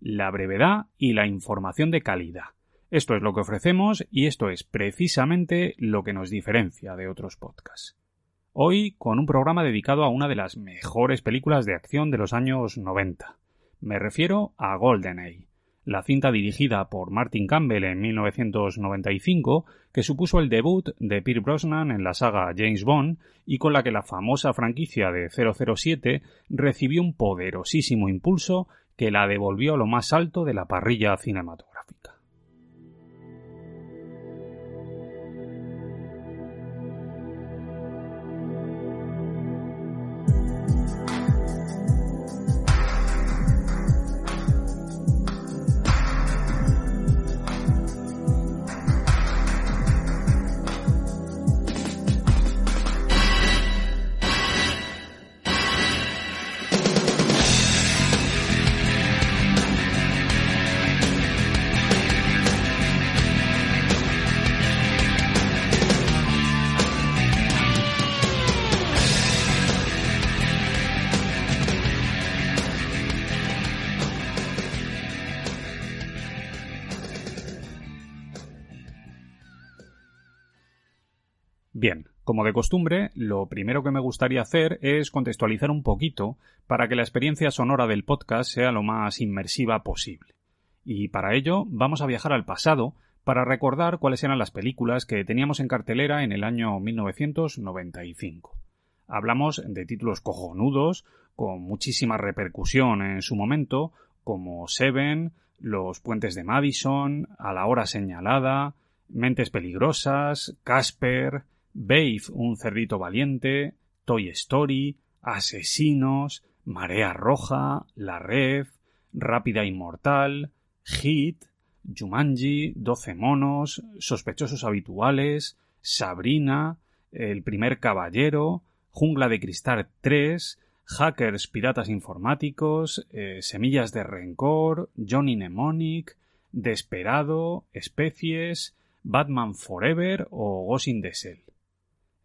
la brevedad y la información de calidad. Esto es lo que ofrecemos y esto es precisamente lo que nos diferencia de otros podcasts. Hoy con un programa dedicado a una de las mejores películas de acción de los años 90. Me refiero a GoldenEye, la cinta dirigida por Martin Campbell en 1995, que supuso el debut de Pierre Brosnan en la saga James Bond y con la que la famosa franquicia de 007 recibió un poderosísimo impulso que la devolvió a lo más alto de la parrilla cinematográfica. Como de costumbre, lo primero que me gustaría hacer es contextualizar un poquito para que la experiencia sonora del podcast sea lo más inmersiva posible. Y para ello vamos a viajar al pasado para recordar cuáles eran las películas que teníamos en cartelera en el año 1995. Hablamos de títulos cojonudos, con muchísima repercusión en su momento, como Seven, Los puentes de Madison, A la hora señalada, Mentes peligrosas, Casper, Babe, un cerdito valiente, Toy Story, Asesinos, Marea Roja, La Red, Rápida Inmortal, Hit, Jumanji, Doce Monos, Sospechosos Habituales, Sabrina, El Primer Caballero, Jungla de Cristal 3, Hackers Piratas Informáticos, eh, Semillas de Rencor, Johnny Mnemonic, Desperado, Especies, Batman Forever o Ghost in the Shell.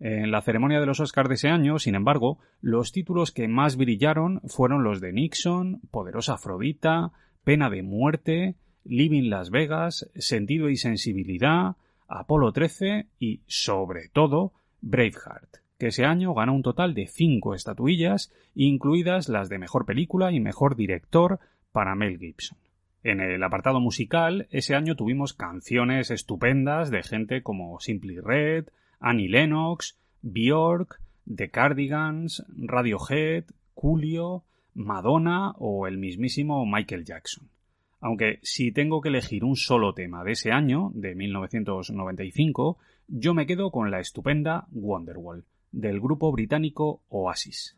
En la ceremonia de los Oscars de ese año, sin embargo, los títulos que más brillaron fueron los de Nixon, Poderosa Afrodita, Pena de Muerte, Living Las Vegas, Sentido y Sensibilidad, Apolo 13 y, sobre todo, Braveheart, que ese año ganó un total de cinco estatuillas, incluidas las de Mejor Película y Mejor Director para Mel Gibson. En el apartado musical, ese año tuvimos canciones estupendas de gente como Simply Red, Annie Lennox, Bjork, The Cardigans, Radiohead, Julio, Madonna o el mismísimo Michael Jackson. Aunque si tengo que elegir un solo tema de ese año, de 1995, yo me quedo con la estupenda Wonderwall, del grupo británico Oasis.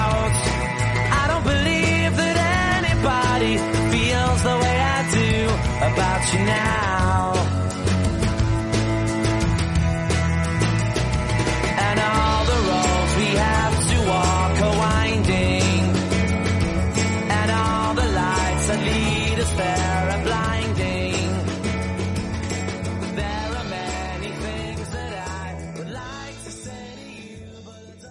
Now. All the we have to walk. And all the lead things that I would like to say but.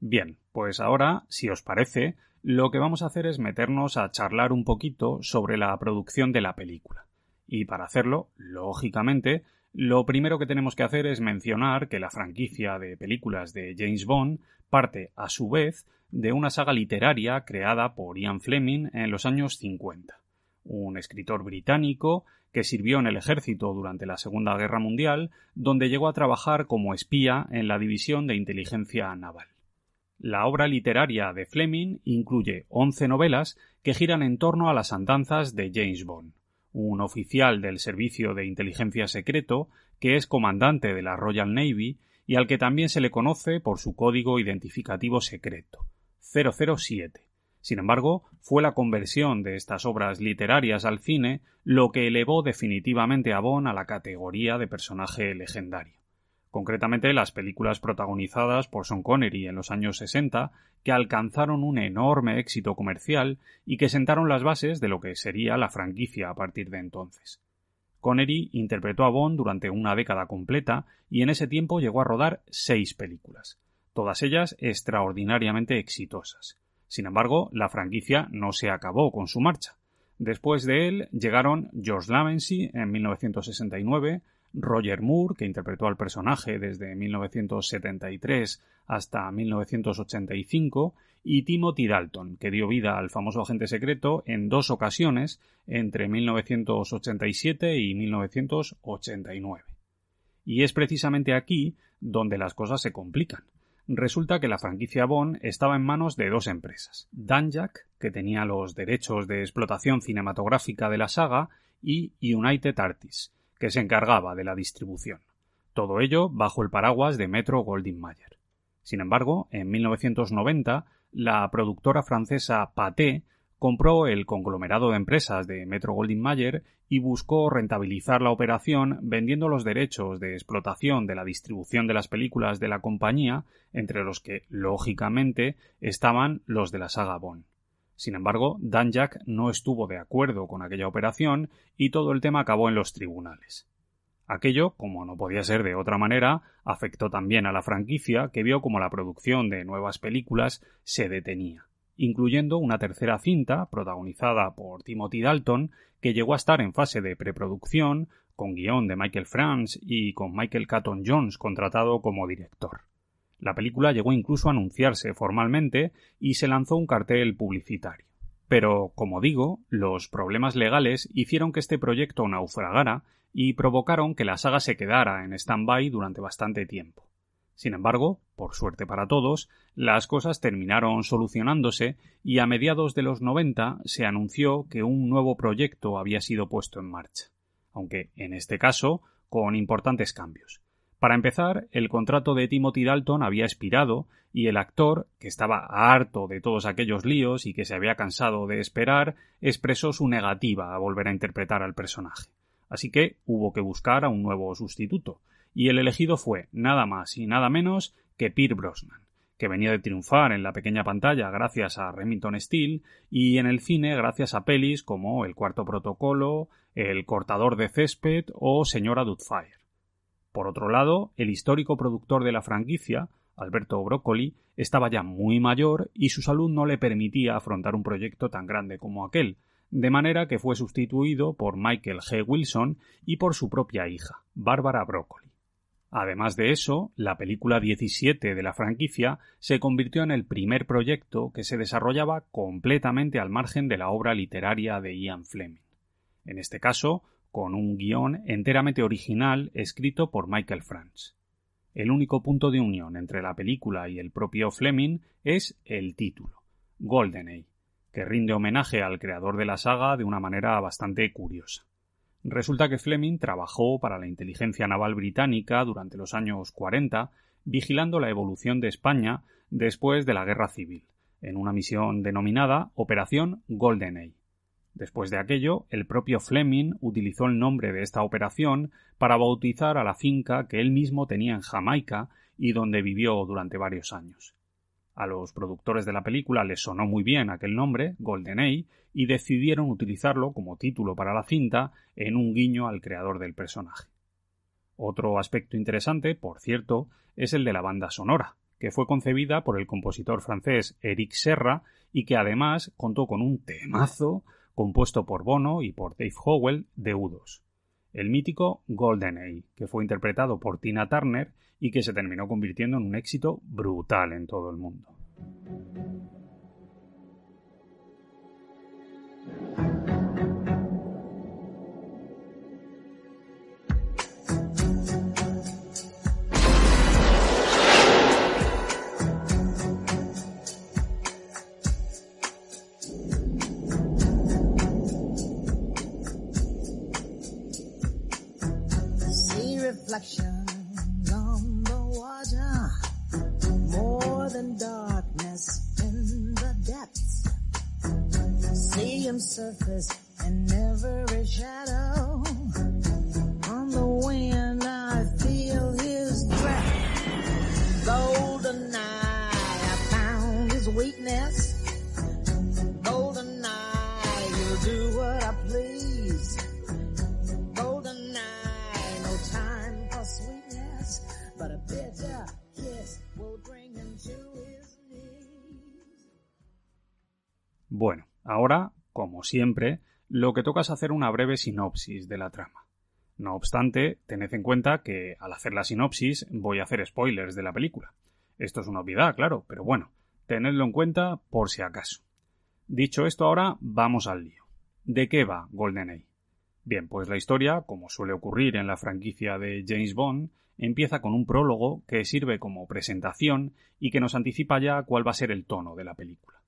Bien, pues ahora, si os parece, lo que vamos a hacer es meternos a charlar un poquito sobre la producción de la película. Y para hacerlo, lógicamente, lo primero que tenemos que hacer es mencionar que la franquicia de películas de James Bond parte, a su vez, de una saga literaria creada por Ian Fleming en los años 50, un escritor británico que sirvió en el ejército durante la Segunda Guerra Mundial, donde llegó a trabajar como espía en la División de Inteligencia Naval. La obra literaria de Fleming incluye once novelas que giran en torno a las andanzas de James Bond, un oficial del Servicio de Inteligencia Secreto que es comandante de la Royal Navy y al que también se le conoce por su código identificativo secreto, 007. Sin embargo, fue la conversión de estas obras literarias al cine lo que elevó definitivamente a Bond a la categoría de personaje legendario concretamente las películas protagonizadas por Sean Connery en los años 60, que alcanzaron un enorme éxito comercial y que sentaron las bases de lo que sería la franquicia a partir de entonces. Connery interpretó a Bond durante una década completa y en ese tiempo llegó a rodar seis películas, todas ellas extraordinariamente exitosas. Sin embargo, la franquicia no se acabó con su marcha. Después de él llegaron George Lazenby en 1969, Roger Moore, que interpretó al personaje desde 1973 hasta 1985, y Timothy Dalton, que dio vida al famoso agente secreto en dos ocasiones entre 1987 y 1989. Y es precisamente aquí donde las cosas se complican. Resulta que la franquicia Bond estaba en manos de dos empresas, Danjak, que tenía los derechos de explotación cinematográfica de la saga, y United Artists, que se encargaba de la distribución. Todo ello bajo el paraguas de Metro Goldwyn Mayer. Sin embargo, en 1990, la productora francesa Pathé compró el conglomerado de empresas de Metro Goldwyn Mayer y buscó rentabilizar la operación vendiendo los derechos de explotación de la distribución de las películas de la compañía, entre los que, lógicamente, estaban los de la saga Bond. Sin embargo, Danjak no estuvo de acuerdo con aquella operación y todo el tema acabó en los tribunales. Aquello, como no podía ser de otra manera, afectó también a la franquicia, que vio como la producción de nuevas películas se detenía, incluyendo una tercera cinta, protagonizada por Timothy Dalton, que llegó a estar en fase de preproducción, con guion de Michael Franz y con Michael Caton Jones contratado como director. La película llegó incluso a anunciarse formalmente y se lanzó un cartel publicitario. Pero, como digo, los problemas legales hicieron que este proyecto naufragara y provocaron que la saga se quedara en stand-by durante bastante tiempo. Sin embargo, por suerte para todos, las cosas terminaron solucionándose y a mediados de los 90 se anunció que un nuevo proyecto había sido puesto en marcha, aunque en este caso con importantes cambios. Para empezar, el contrato de Timothy Dalton había expirado y el actor, que estaba harto de todos aquellos líos y que se había cansado de esperar, expresó su negativa a volver a interpretar al personaje. Así que hubo que buscar a un nuevo sustituto, y el elegido fue nada más y nada menos que Pierre Brosnan, que venía de triunfar en la pequeña pantalla gracias a Remington Steele y en el cine gracias a pelis como El cuarto protocolo, El cortador de césped o Señora Doubtfire. Por otro lado, el histórico productor de la franquicia, Alberto Broccoli, estaba ya muy mayor y su salud no le permitía afrontar un proyecto tan grande como aquel, de manera que fue sustituido por Michael G. Wilson y por su propia hija, Bárbara Broccoli. Además de eso, la película 17 de la franquicia se convirtió en el primer proyecto que se desarrollaba completamente al margen de la obra literaria de Ian Fleming. En este caso, con un guion enteramente original escrito por Michael Franz. El único punto de unión entre la película y el propio Fleming es el título, GoldenEye, que rinde homenaje al creador de la saga de una manera bastante curiosa. Resulta que Fleming trabajó para la inteligencia naval británica durante los años 40, vigilando la evolución de España después de la Guerra Civil, en una misión denominada Operación GoldenEye. Después de aquello, el propio Fleming utilizó el nombre de esta operación para bautizar a la finca que él mismo tenía en Jamaica y donde vivió durante varios años. A los productores de la película les sonó muy bien aquel nombre, GoldenEye, y decidieron utilizarlo como título para la cinta en un guiño al creador del personaje. Otro aspecto interesante, por cierto, es el de la banda sonora, que fue concebida por el compositor francés Eric Serra y que además contó con un temazo compuesto por Bono y por Dave Howell de U2 el mítico GoldenEye, que fue interpretado por Tina Turner y que se terminó convirtiendo en un éxito brutal en todo el mundo. Reflections on the water, more than darkness in the depths. See him surface siempre, lo que toca es hacer una breve sinopsis de la trama. No obstante, tened en cuenta que al hacer la sinopsis voy a hacer spoilers de la película. Esto es una obviedad, claro, pero bueno, tenedlo en cuenta por si acaso. Dicho esto ahora, vamos al lío. ¿De qué va GoldenEye? Bien, pues la historia, como suele ocurrir en la franquicia de James Bond, empieza con un prólogo que sirve como presentación y que nos anticipa ya cuál va a ser el tono de la película.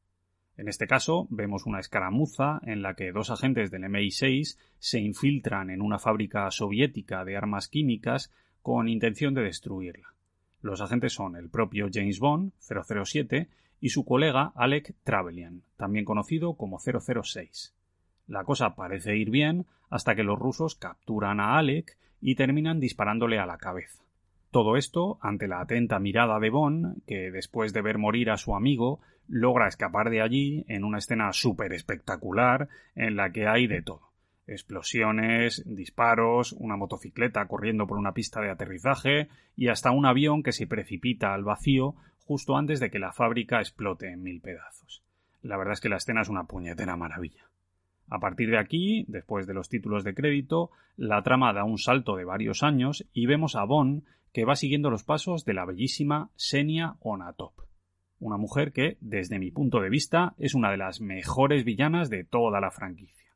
En este caso, vemos una escaramuza en la que dos agentes del MI6 se infiltran en una fábrica soviética de armas químicas con intención de destruirla. Los agentes son el propio James Bond, 007, y su colega Alec Trevelyan, también conocido como 006. La cosa parece ir bien hasta que los rusos capturan a Alec y terminan disparándole a la cabeza. Todo esto ante la atenta mirada de Bond, que después de ver morir a su amigo, logra escapar de allí en una escena súper espectacular en la que hay de todo. Explosiones, disparos, una motocicleta corriendo por una pista de aterrizaje y hasta un avión que se precipita al vacío justo antes de que la fábrica explote en mil pedazos. La verdad es que la escena es una puñetera maravilla. A partir de aquí, después de los títulos de crédito, la trama da un salto de varios años y vemos a Bond que va siguiendo los pasos de la bellísima Senia Onatop, una mujer que, desde mi punto de vista, es una de las mejores villanas de toda la franquicia.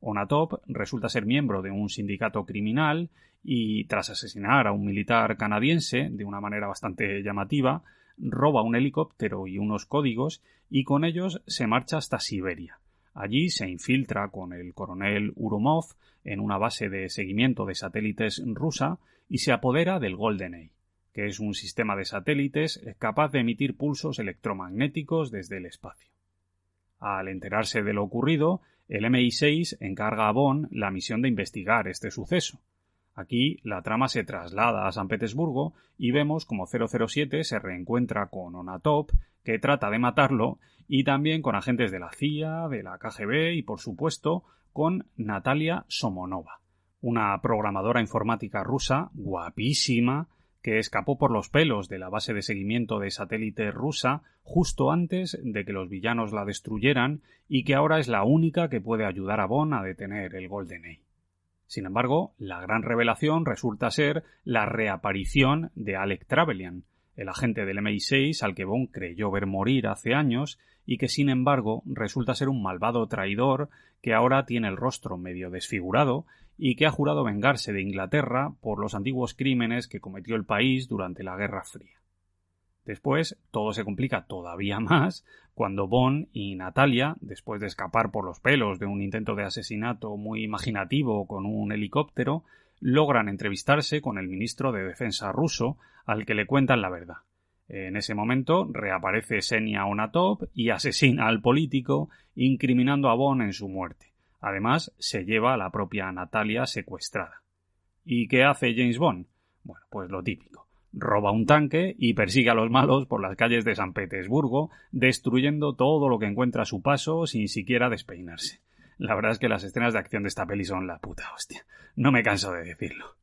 Onatop resulta ser miembro de un sindicato criminal y, tras asesinar a un militar canadiense de una manera bastante llamativa, roba un helicóptero y unos códigos y con ellos se marcha hasta Siberia. Allí se infiltra con el coronel Urumov en una base de seguimiento de satélites rusa y se apodera del GoldenEye, que es un sistema de satélites capaz de emitir pulsos electromagnéticos desde el espacio. Al enterarse de lo ocurrido, el MI6 encarga a Bond la misión de investigar este suceso. Aquí la trama se traslada a San Petersburgo y vemos como 007 se reencuentra con Onatop, que trata de matarlo, y también con agentes de la CIA, de la KGB y, por supuesto, con Natalia Somonova, una programadora informática rusa guapísima que escapó por los pelos de la base de seguimiento de satélite rusa justo antes de que los villanos la destruyeran y que ahora es la única que puede ayudar a Bond a detener el GoldenEye. Sin embargo, la gran revelación resulta ser la reaparición de Alec Trevelyan, el agente del MI6 al que Bond creyó ver morir hace años y que sin embargo resulta ser un malvado traidor que ahora tiene el rostro medio desfigurado y que ha jurado vengarse de Inglaterra por los antiguos crímenes que cometió el país durante la Guerra Fría. Después, todo se complica todavía más cuando Bond y Natalia, después de escapar por los pelos de un intento de asesinato muy imaginativo con un helicóptero, logran entrevistarse con el ministro de Defensa ruso, al que le cuentan la verdad. En ese momento reaparece Senia Onatop y asesina al político, incriminando a Bond en su muerte. Además, se lleva a la propia Natalia secuestrada. ¿Y qué hace James Bond? Bueno, pues lo típico. Roba un tanque y persigue a los malos por las calles de San Petersburgo, destruyendo todo lo que encuentra a su paso sin siquiera despeinarse. La verdad es que las escenas de acción de esta peli son la puta hostia. No me canso de decirlo.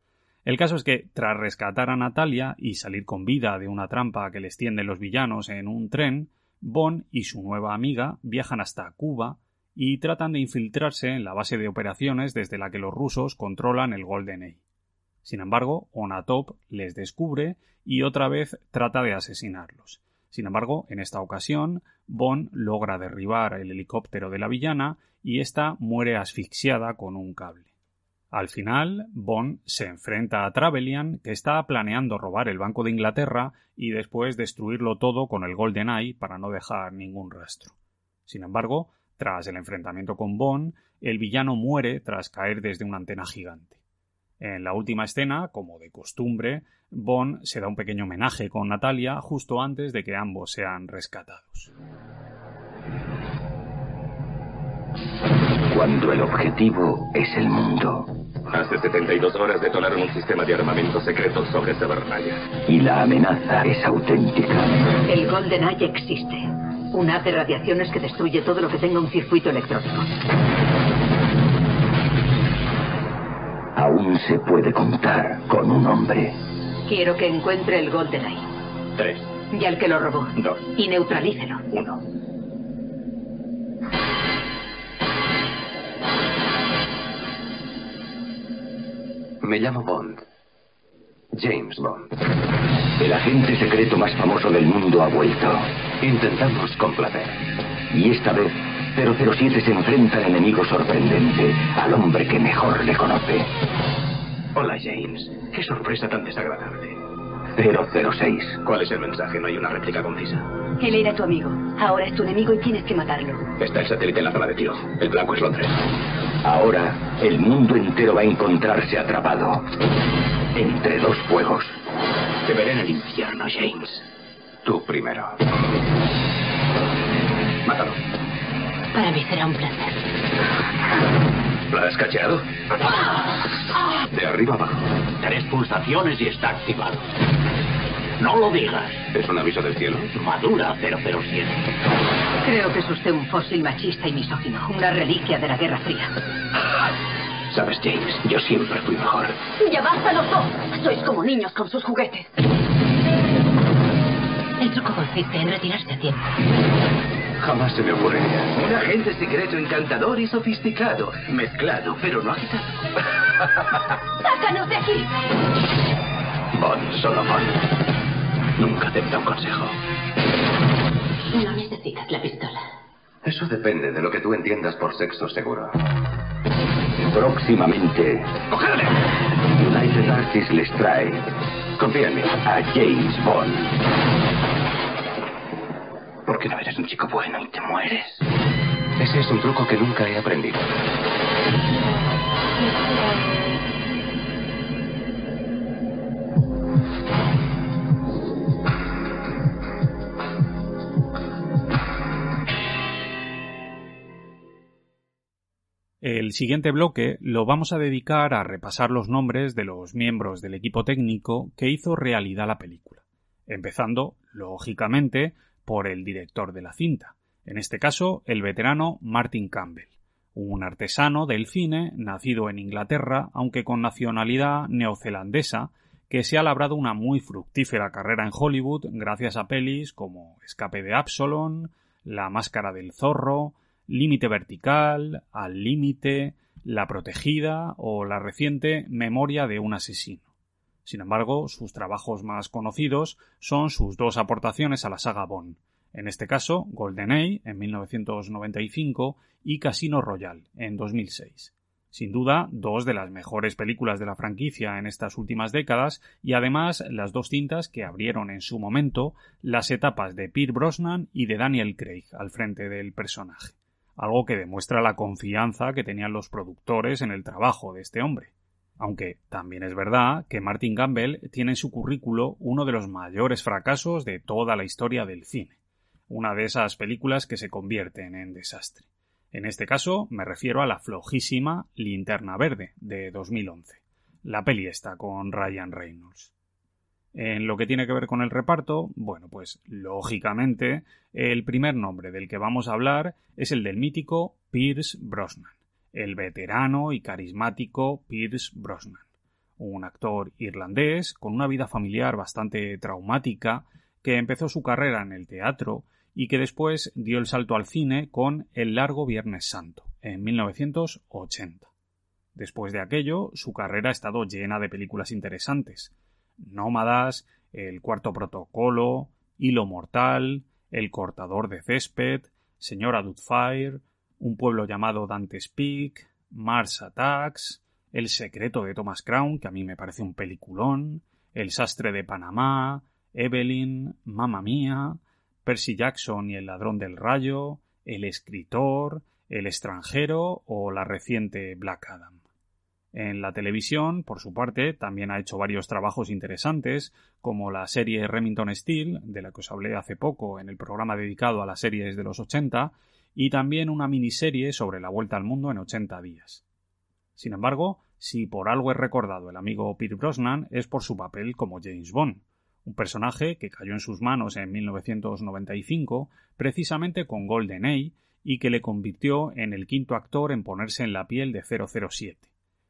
El caso es que, tras rescatar a Natalia y salir con vida de una trampa que les tienden los villanos en un tren, Bond y su nueva amiga viajan hasta Cuba y tratan de infiltrarse en la base de operaciones desde la que los rusos controlan el Golden Age. Sin embargo, Onatop les descubre y otra vez trata de asesinarlos. Sin embargo, en esta ocasión, Bond logra derribar el helicóptero de la villana y ésta muere asfixiada con un cable. Al final, Bond se enfrenta a Trevelyan, que está planeando robar el Banco de Inglaterra y después destruirlo todo con el Golden Eye para no dejar ningún rastro. Sin embargo, tras el enfrentamiento con Bond, el villano muere tras caer desde una antena gigante. En la última escena, como de costumbre, Bond se da un pequeño homenaje con Natalia justo antes de que ambos sean rescatados. Cuando el objetivo es el mundo Hace 72 horas detonaron un sistema de armamento secreto sobre Severnaya. y la amenaza es auténtica, El Golden Eye existe. Un haz de radiaciones que destruye todo lo que tenga un circuito electrónico. Aún se puede contar con un hombre. Quiero que encuentre el Golden Eye. Tres, Y al que lo robó. Dos. Y neutralícelo. uno. Me llamo Bond. James Bond. El agente secreto más famoso del mundo ha vuelto. Intentamos complacer. Y esta vez 007 se enfrenta al enemigo sorprendente, al hombre que mejor le conoce. Hola, James. Qué sorpresa tan desagradable. 006. ¿Cuál es el mensaje? ¿No hay una réplica concisa? Él era tu amigo. Ahora es tu enemigo y tienes que matarlo. Está el satélite en la zona de tiro. El blanco es Londres. Ahora el mundo entero va a encontrarse atrapado entre dos fuegos. Te veré en el infierno, James. Tú primero. Mátalo. Para mí será un placer. ¿La has cacheado? De arriba abajo. Tres pulsaciones y está activado. No lo digas. ¿Es un aviso del cielo? Madura 007. Creo que es usted un fósil machista y misógino. Una reliquia de la Guerra Fría. Sabes, James, yo siempre fui mejor. ¡Ya basta los dos! Sois como niños con sus juguetes. El truco consiste en retirarse a tiempo. Jamás se me ocurriría. Un agente secreto encantador y sofisticado. Mezclado, pero no agitado. ¡Sácanos de aquí! Bond, solo Bond. Nunca acepta un consejo. No necesitas la pistola. Eso depende de lo que tú entiendas por sexo seguro. Próximamente, ¡Cogedle! United Artists les trae Confía en mí. a James Bond. ¿Por qué no eres un chico bueno y te mueres? Ese es un truco que nunca he aprendido. El siguiente bloque lo vamos a dedicar a repasar los nombres de los miembros del equipo técnico que hizo realidad la película, empezando, lógicamente, por el director de la cinta, en este caso el veterano Martin Campbell, un artesano del cine nacido en Inglaterra, aunque con nacionalidad neozelandesa, que se ha labrado una muy fructífera carrera en Hollywood gracias a pelis como Escape de Absalom, La Máscara del Zorro, Límite Vertical, Al Límite, La Protegida o la reciente Memoria de un asesino. Sin embargo, sus trabajos más conocidos son sus dos aportaciones a la saga Bond, en este caso GoldenEye en 1995 y Casino Royale en 2006. Sin duda, dos de las mejores películas de la franquicia en estas últimas décadas y además las dos cintas que abrieron en su momento las etapas de Pierre Brosnan y de Daniel Craig al frente del personaje, algo que demuestra la confianza que tenían los productores en el trabajo de este hombre. Aunque también es verdad que Martin Campbell tiene en su currículo uno de los mayores fracasos de toda la historia del cine, una de esas películas que se convierten en desastre. En este caso me refiero a la flojísima Linterna Verde de 2011. La peli está con Ryan Reynolds. En lo que tiene que ver con el reparto, bueno, pues lógicamente el primer nombre del que vamos a hablar es el del mítico Pierce Brosnan, el veterano y carismático Pierce Brosnan, un actor irlandés con una vida familiar bastante traumática que empezó su carrera en el teatro y que después dio el salto al cine con El largo Viernes Santo, en 1980. Después de aquello, su carrera ha estado llena de películas interesantes. Nómadas, El cuarto protocolo, Hilo mortal, El cortador de césped, Señora Doubtfire, Un pueblo llamado Dante's Peak, Mars Attacks, El secreto de Thomas Crown, que a mí me parece un peliculón, El sastre de Panamá, Evelyn, Mamma Mía, Percy Jackson y el ladrón del rayo, El escritor, El extranjero o la reciente Black Adam. En la televisión, por su parte, también ha hecho varios trabajos interesantes, como la serie Remington Steel, de la que os hablé hace poco en el programa dedicado a las series de los 80, y también una miniserie sobre la vuelta al mundo en 80 días. Sin embargo, si por algo es recordado el amigo Pierre Brosnan es por su papel como James Bond, un personaje que cayó en sus manos en 1995 precisamente con GoldenEye y que le convirtió en el quinto actor en ponerse en la piel de 007.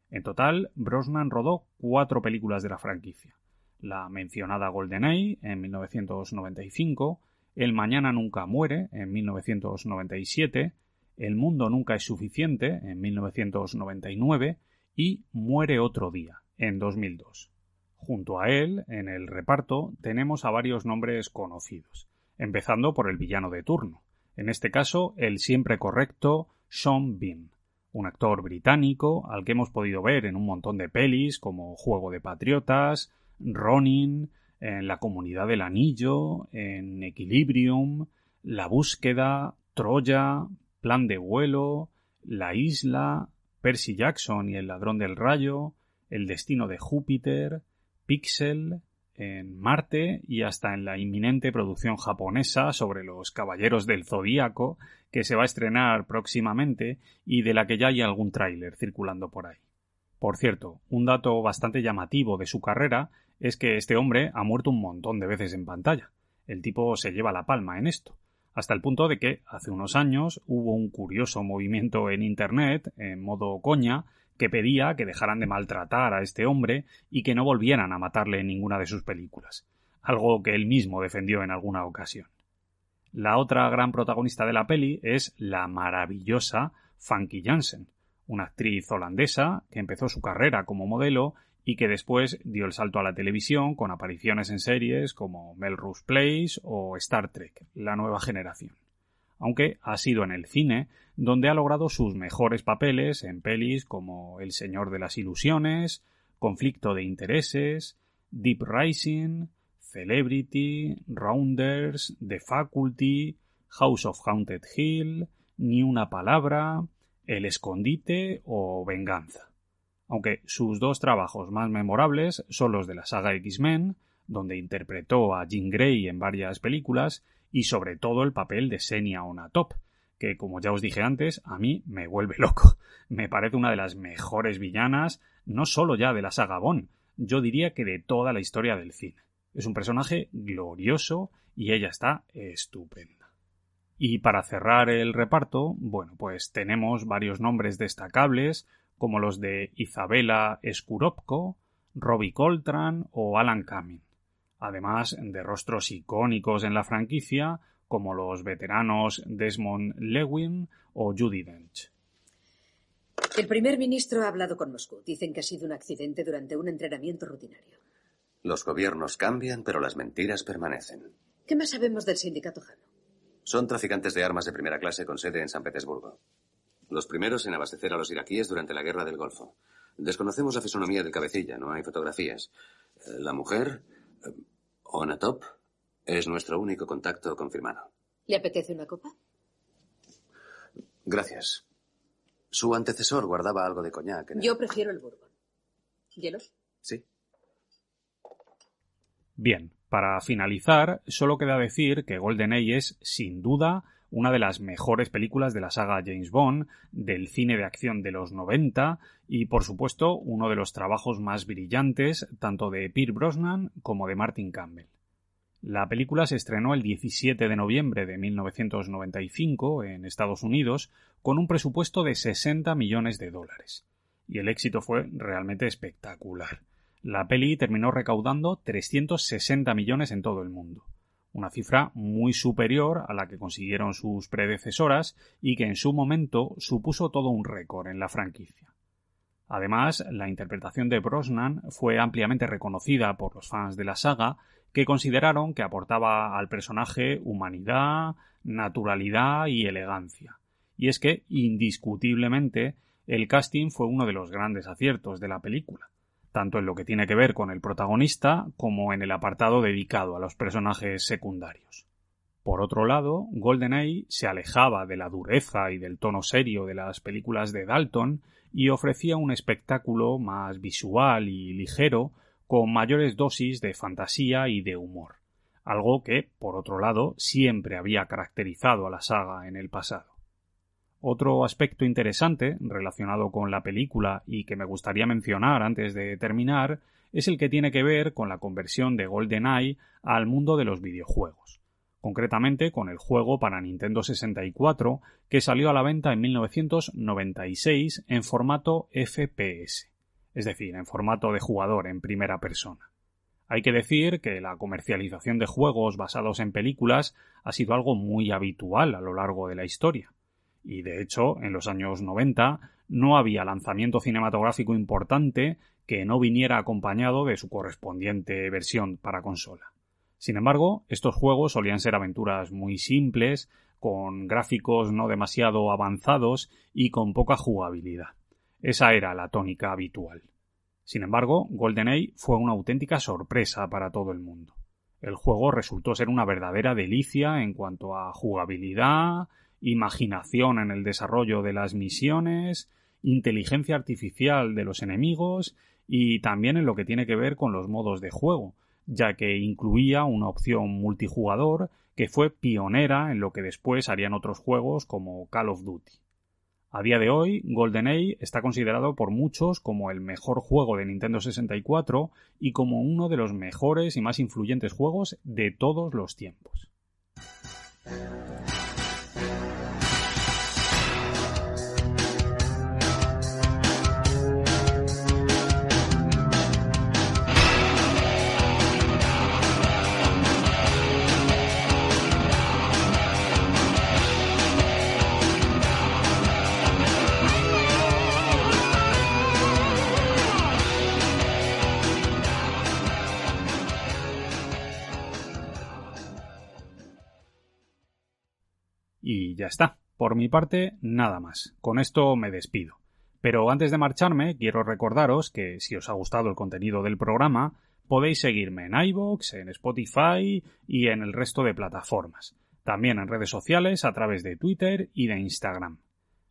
En total, Brosnan rodó cuatro películas de la franquicia. La mencionada GoldenEye en 1995, El Mañana Nunca Muere en 1997, El Mundo Nunca es Suficiente en 1999 y Muere Otro Día en 2002. Junto a él, en el reparto, tenemos a varios nombres conocidos, empezando por el villano de turno, en este caso el siempre correcto Sean Bean, un actor británico al que hemos podido ver en un montón de pelis como Juego de Patriotas, Ronin, en La Comunidad del Anillo, en Equilibrium, La Búsqueda, Troya, Plan de Vuelo, La Isla, Percy Jackson y el Ladrón del Rayo, El Destino de Júpiter, Pixel, en Marte y hasta en la inminente producción japonesa sobre los Caballeros del Zodíaco, que se va a estrenar próximamente y de la que ya hay algún tráiler circulando por ahí. Por cierto, un dato bastante llamativo de su carrera es que este hombre ha muerto un montón de veces en pantalla. El tipo se lleva la palma en esto, hasta el punto de que hace unos años hubo un curioso movimiento en Internet, en modo coña, que pedía que dejaran de maltratar a este hombre y que no volvieran a matarle en ninguna de sus películas, algo que él mismo defendió en alguna ocasión. La otra gran protagonista de la peli es la maravillosa Funky Jansen, una actriz holandesa que empezó su carrera como modelo y que después dio el salto a la televisión con apariciones en series como Melrose Place o Star Trek, la nueva generación aunque ha sido en el cine donde ha logrado sus mejores papeles en pelis como El Señor de las Ilusiones, Conflicto de Intereses, Deep Rising, Celebrity, Rounders, The Faculty, House of Haunted Hill, Ni una palabra, El Escondite o Venganza. Aunque sus dos trabajos más memorables son los de la saga X-Men, donde interpretó a Jean Grey en varias películas, y sobre todo el papel de Senia Onatop, que como ya os dije antes, a mí me vuelve loco. Me parece una de las mejores villanas, no solo ya de la saga Bond, yo diría que de toda la historia del cine. Es un personaje glorioso y ella está estupenda. Y para cerrar el reparto, bueno, pues tenemos varios nombres destacables, como los de Isabella Skuropko, Robbie Coltrane o Alan Cumming además de rostros icónicos en la franquicia como los veteranos Desmond Lewin o Judy Dench. El primer ministro ha hablado con Moscú. Dicen que ha sido un accidente durante un entrenamiento rutinario. Los gobiernos cambian, pero las mentiras permanecen. ¿Qué más sabemos del sindicato Jano? Son traficantes de armas de primera clase con sede en San Petersburgo. Los primeros en abastecer a los iraquíes durante la guerra del Golfo. Desconocemos la fisonomía del cabecilla, no hay fotografías. Eh, La mujer, eh, Onatop, es nuestro único contacto confirmado. ¿Le apetece una copa? Gracias. Su antecesor guardaba algo de coñac. en el- Yo prefiero el bourbon. ¿Hielos? Sí. Bien, para finalizar, solo queda decir que GoldenEye es, sin duda, una de las mejores películas de la saga James Bond, del cine de acción de los 90 y, por supuesto, uno de los trabajos más brillantes tanto de Pierce Brosnan como de Martin Campbell. La película se estrenó el 17 de noviembre de 1995 en Estados Unidos con un presupuesto de 60 millones de dólares. Y el éxito fue realmente espectacular. La peli terminó recaudando 360 millones en todo el mundo, una cifra muy superior a la que consiguieron sus predecesoras y que en su momento supuso todo un récord en la franquicia. Además, la interpretación de Brosnan fue ampliamente reconocida por los fans de la saga, que consideraron que aportaba al personaje humanidad, naturalidad y elegancia. Y es que, indiscutiblemente, el casting fue uno de los grandes aciertos de la película, tanto en lo que tiene que ver con el protagonista como en el apartado dedicado a los personajes secundarios. Por otro lado, GoldenEye se alejaba de la dureza y del tono serio de las películas de Dalton y ofrecía un espectáculo más visual y ligero con mayores dosis de fantasía y de humor, algo que, por otro lado, siempre había caracterizado a la saga en el pasado. Otro aspecto interesante relacionado con la película y que me gustaría mencionar antes de terminar es el que tiene que ver con la conversión de GoldenEye al mundo de los videojuegos, concretamente con el juego para Nintendo 64 que salió a la venta en 1996 en formato FPS, es decir, en formato de jugador en primera persona. Hay que decir que la comercialización de juegos basados en películas ha sido algo muy habitual a lo largo de la historia y de hecho en los años 90 no había lanzamiento cinematográfico importante que no viniera acompañado de su correspondiente versión para consola. Sin embargo, estos juegos solían ser aventuras muy simples, con gráficos no demasiado avanzados y con poca jugabilidad. Esa era la tónica habitual. Sin embargo, GoldenEye fue una auténtica sorpresa para todo el mundo. El juego resultó ser una verdadera delicia en cuanto a jugabilidad, imaginación en el desarrollo de las misiones, inteligencia artificial de los enemigos y también en lo que tiene que ver con los modos de juego, ya que incluía una opción multijugador que fue pionera en lo que después harían otros juegos como Call of Duty. A día de hoy, GoldenEye está considerado por muchos como el mejor juego de Nintendo 64 y como uno de los mejores y más influyentes juegos de todos los tiempos. Ya está. Por mi parte, nada más. Con esto me despido. Pero antes de marcharme, quiero recordaros que si os ha gustado el contenido del programa, podéis seguirme en iVoox, en Spotify y en el resto de plataformas. También en redes sociales a través de Twitter y de Instagram.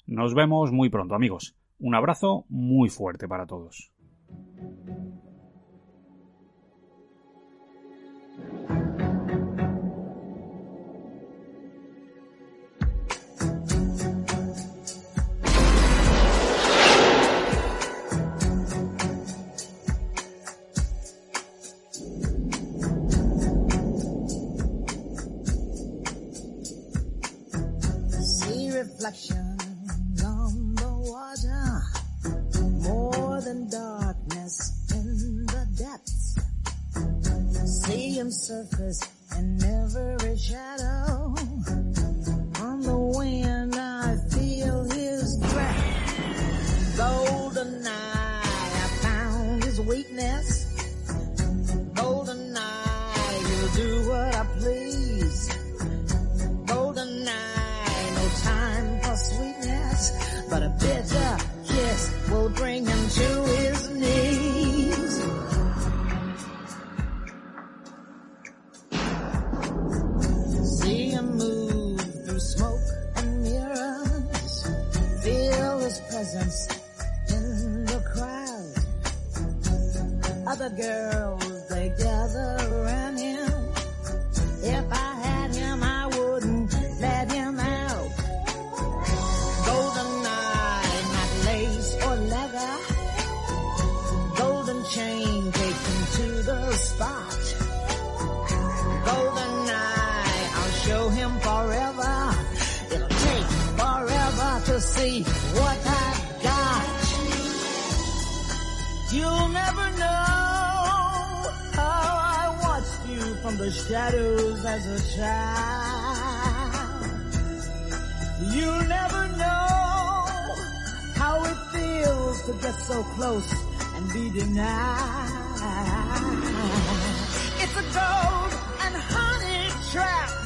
Nos vemos muy pronto, amigos. Un abrazo muy fuerte para todos. See reflection on the water, more than darkness in the depths. See him surface in every shadow. Girls, they gather around him. If I had him, I wouldn't let him out. Golden eye, not lace or leather. Golden chain, take him to the spot. Golden eye, I'll show him forever. It'll take forever to see the shadows as a child. You never know how it feels to get so close and be denied. It's a gold and honey trap.